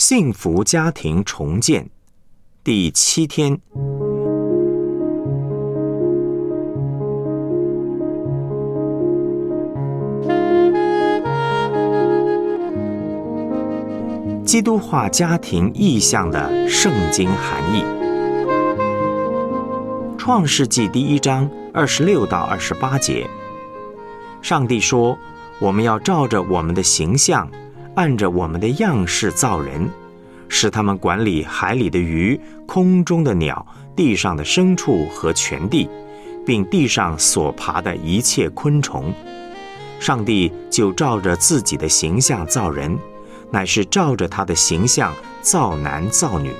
幸福家庭重建第七天，基督化家庭意象的圣经含义。创世纪第一章二十六到二十八节，上帝说：“我们要照着我们的形象。”按着我们的样式造人，使他们管理海里的鱼、空中的鸟、地上的牲畜和全地，并地上所爬的一切昆虫。上帝就照着自己的形象造人，乃是照着他的形象造男造女。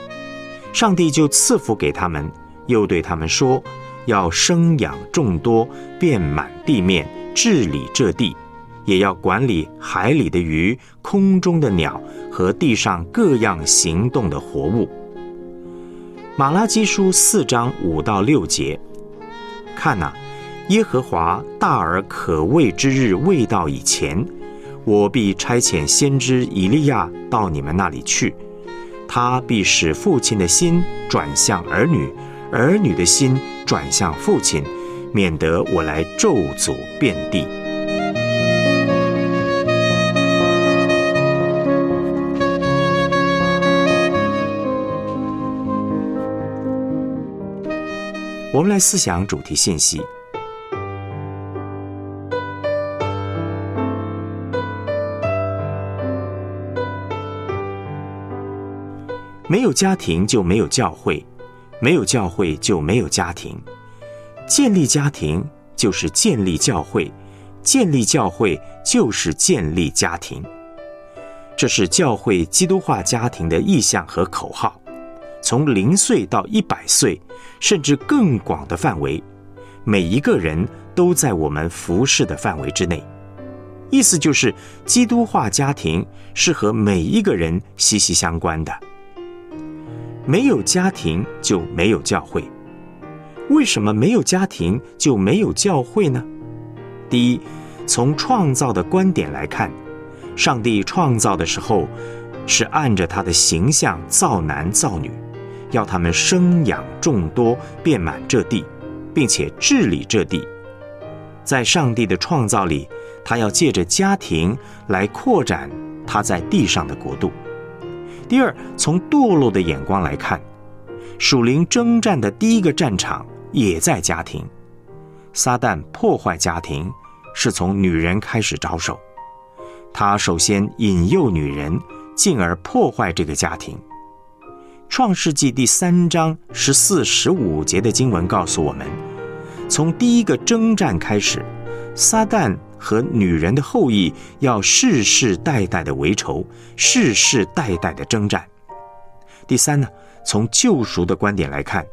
上帝就赐福给他们，又对他们说：要生养众多，遍满地面，治理这地。也要管理海里的鱼、空中的鸟和地上各样行动的活物。马拉基书四章五到六节，看呐，耶和华大而可畏之日未到以前，我必差遣先知以利亚到你们那里去，他必使父亲的心转向儿女，儿女的心转向父亲，免得我来咒诅遍地。我们来思想主题信息。没有家庭就没有教会，没有教会就没有家庭。建立家庭就是建立教会，建立教会就是建立家庭。这是教会基督化家庭的意向和口号。从零岁到一百岁，甚至更广的范围，每一个人都在我们服侍的范围之内。意思就是，基督化家庭是和每一个人息息相关的。没有家庭就没有教会。为什么没有家庭就没有教会呢？第一，从创造的观点来看，上帝创造的时候是按着他的形象造男造女。要他们生养众多，遍满这地，并且治理这地。在上帝的创造里，他要借着家庭来扩展他在地上的国度。第二，从堕落的眼光来看，属灵征战的第一个战场也在家庭。撒旦破坏家庭，是从女人开始着手。他首先引诱女人，进而破坏这个家庭。创世纪第三章十四、十五节的经文告诉我们，从第一个征战开始，撒旦和女人的后裔要世世代代的为仇，世世代代的征战。第三呢，从救赎的观点来看，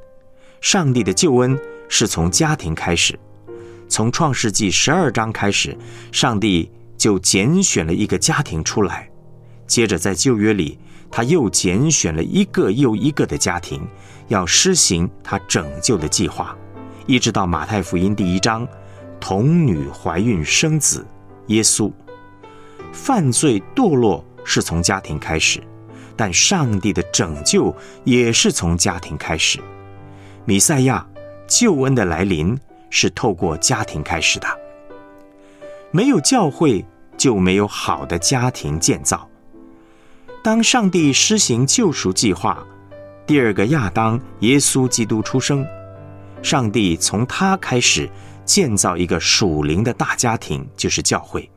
上帝的救恩是从家庭开始。从创世纪十二章开始，上帝就拣选了一个家庭出来，接着在旧约里。他又拣选了一个又一个的家庭，要施行他拯救的计划，一直到马太福音第一章，童女怀孕生子，耶稣。犯罪堕落是从家庭开始，但上帝的拯救也是从家庭开始。弥赛亚救恩的来临是透过家庭开始的。没有教会，就没有好的家庭建造。当上帝施行救赎计划，第二个亚当耶稣基督出生，上帝从他开始建造一个属灵的大家庭，就是教会。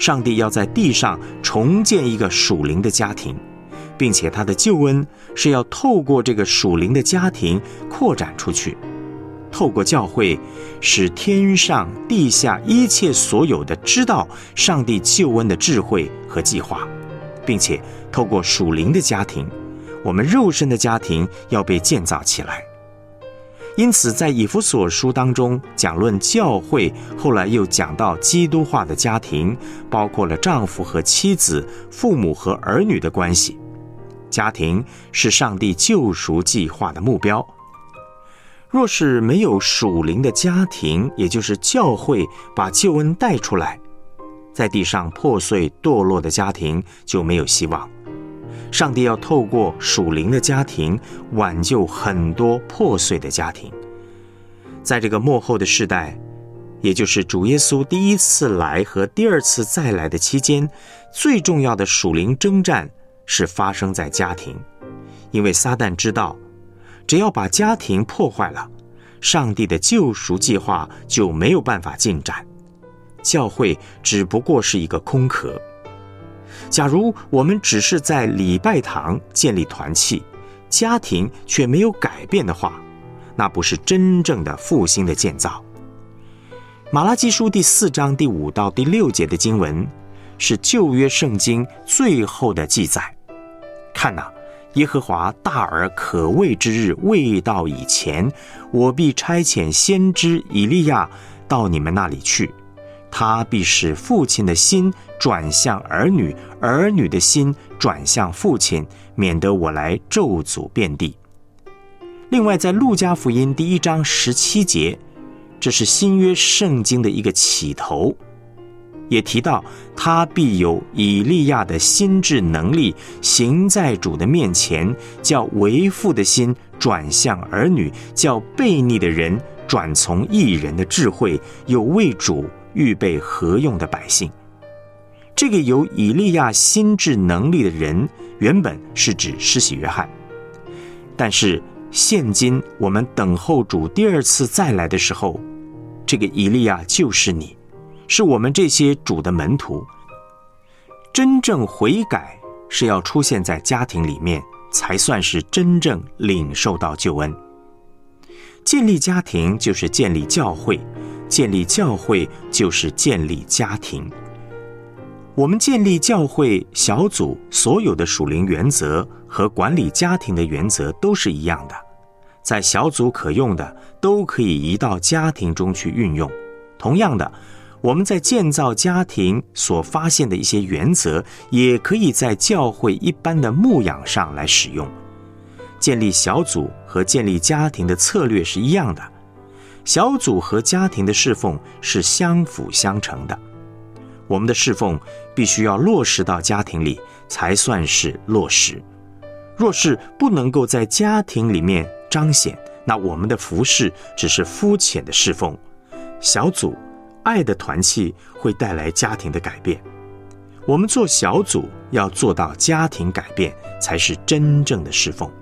上帝要在地上重建一个属灵的家庭，并且他的救恩是要透过这个属灵的家庭扩展出去，透过教会，使天上地下一切所有的知道上帝救恩的智慧和计划。并且透过属灵的家庭，我们肉身的家庭要被建造起来。因此，在以弗所书当中讲论教会，后来又讲到基督化的家庭，包括了丈夫和妻子、父母和儿女的关系。家庭是上帝救赎计划的目标。若是没有属灵的家庭，也就是教会把救恩带出来。在地上破碎堕落的家庭就没有希望。上帝要透过属灵的家庭挽救很多破碎的家庭。在这个幕后的时代，也就是主耶稣第一次来和第二次再来的期间，最重要的属灵征战是发生在家庭，因为撒旦知道，只要把家庭破坏了，上帝的救赎计划就没有办法进展，教会只不过是一个空壳。假如我们只是在礼拜堂建立团契，家庭却没有改变的话，那不是真正的复兴的建造。马拉基书第四章第五到第六节的经文，是旧约圣经最后的记载。看呐，耶和华大而可畏之日未到以前，我必差遣先知以利亚到你们那里去，他必使父亲的心转向儿女，儿女的心转向父亲，免得我来咒诅遍地。另外，在路加福音第一章十七节，这是新约圣经的一个起头，也提到他必有以利亚的心智能力，行在主的面前，叫为父的心转向儿女，叫悖逆的人转从义人的智慧，有为主预备合用的百姓。这个有以利亚心智能力的人，原本是指施洗约翰，但是。现今我们等候主第二次再来的时候，这个以利亚就是你，是我们这些主的门徒。真正悔改是要出现在家庭里面，才算是真正领受到救恩。建立家庭就是建立教会，建立教会就是建立家庭。我们建立教会小组所有的属灵原则。和管理家庭的原则都是一样的，在小组可用的都可以移到家庭中去运用。同样的，我们在建造家庭所发现的一些原则，也可以在教会一般的牧养上来使用。建立小组和建立家庭的策略是一样的，小组和家庭的侍奉是相辅相成的。我们的侍奉必须要落实到家庭里，才算是落实。若是不能够在家庭里面彰显，那我们的服饰只是肤浅的侍奉。小组爱的团契会带来家庭的改变。我们做小组要做到家庭改变，才是真正的侍奉。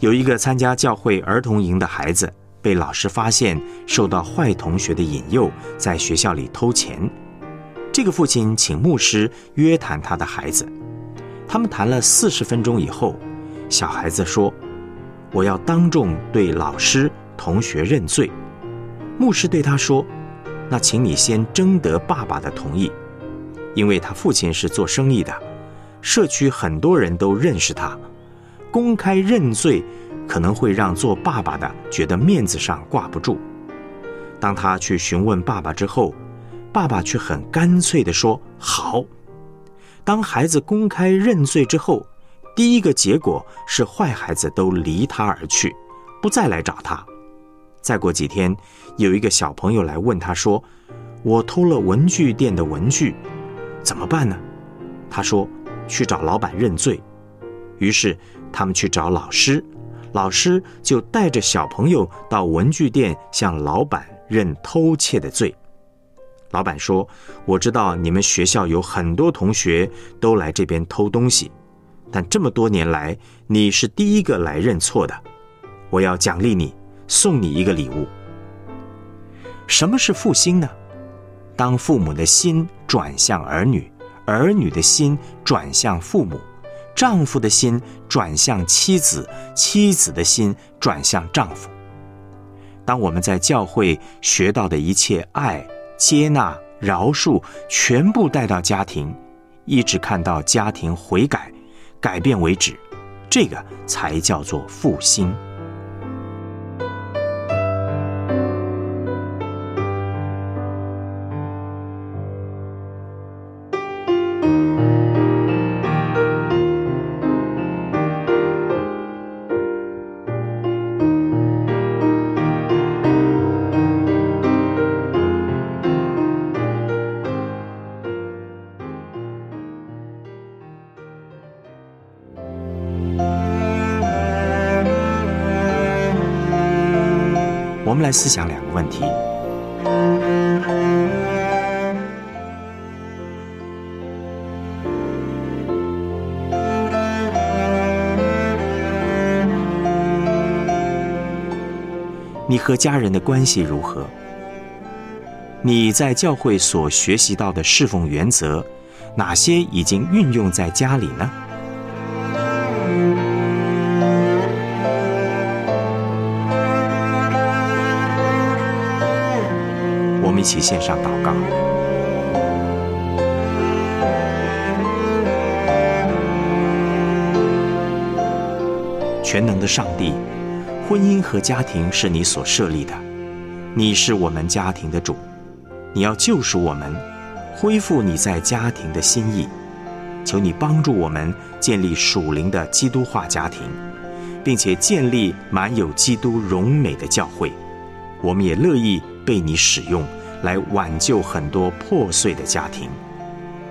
有一个参加教会儿童营的孩子，被老师发现受到坏同学的引诱，在学校里偷钱。这个父亲请牧师约谈他的孩子。他们谈了四十分钟以后，小孩子说：“我要当众对老师、同学认罪。”牧师对他说：“那请你先征得爸爸的同意，因为他父亲是做生意的，社区很多人都认识他。公开认罪可能会让做爸爸的觉得面子上挂不住。”当他去询问爸爸之后，爸爸却很干脆地说：“好。”当孩子公开认罪之后，第一个结果是坏孩子都离他而去，不再来找他。再过几天，有一个小朋友来问他说：“我偷了文具店的文具，怎么办呢？”他说：“去找老板认罪。”于是他们去找老师，老师就带着小朋友到文具店向老板认偷窃的罪。老板说：“我知道你们学校有很多同学都来这边偷东西，但这么多年来你是第一个来认错的。我要奖励你，送你一个礼物。什么是复兴呢？当父母的心转向儿女，儿女的心转向父母，丈夫的心转向妻子，妻子的心转向丈夫。当我们在教会学到的一切爱。”接纳、饶恕，全部带到家庭，一直看到家庭悔改、改变为止，这个才叫做复兴。来思想两个问题。你和家人的关系如何？你在教会所学习到的侍奉原则，哪些已经运用在家里呢？一起献上祷告。全能的上帝。婚姻和家庭是你所设立的，你是我们家庭的主，你要救赎我们，恢复你在家庭的心意。求你帮助我们建立属灵的基督化家庭，并且建立满有基督荣美的教会。我们也乐意被你使用来挽救很多破碎的家庭。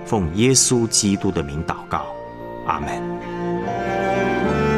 奉耶稣基督的名祷告阿门。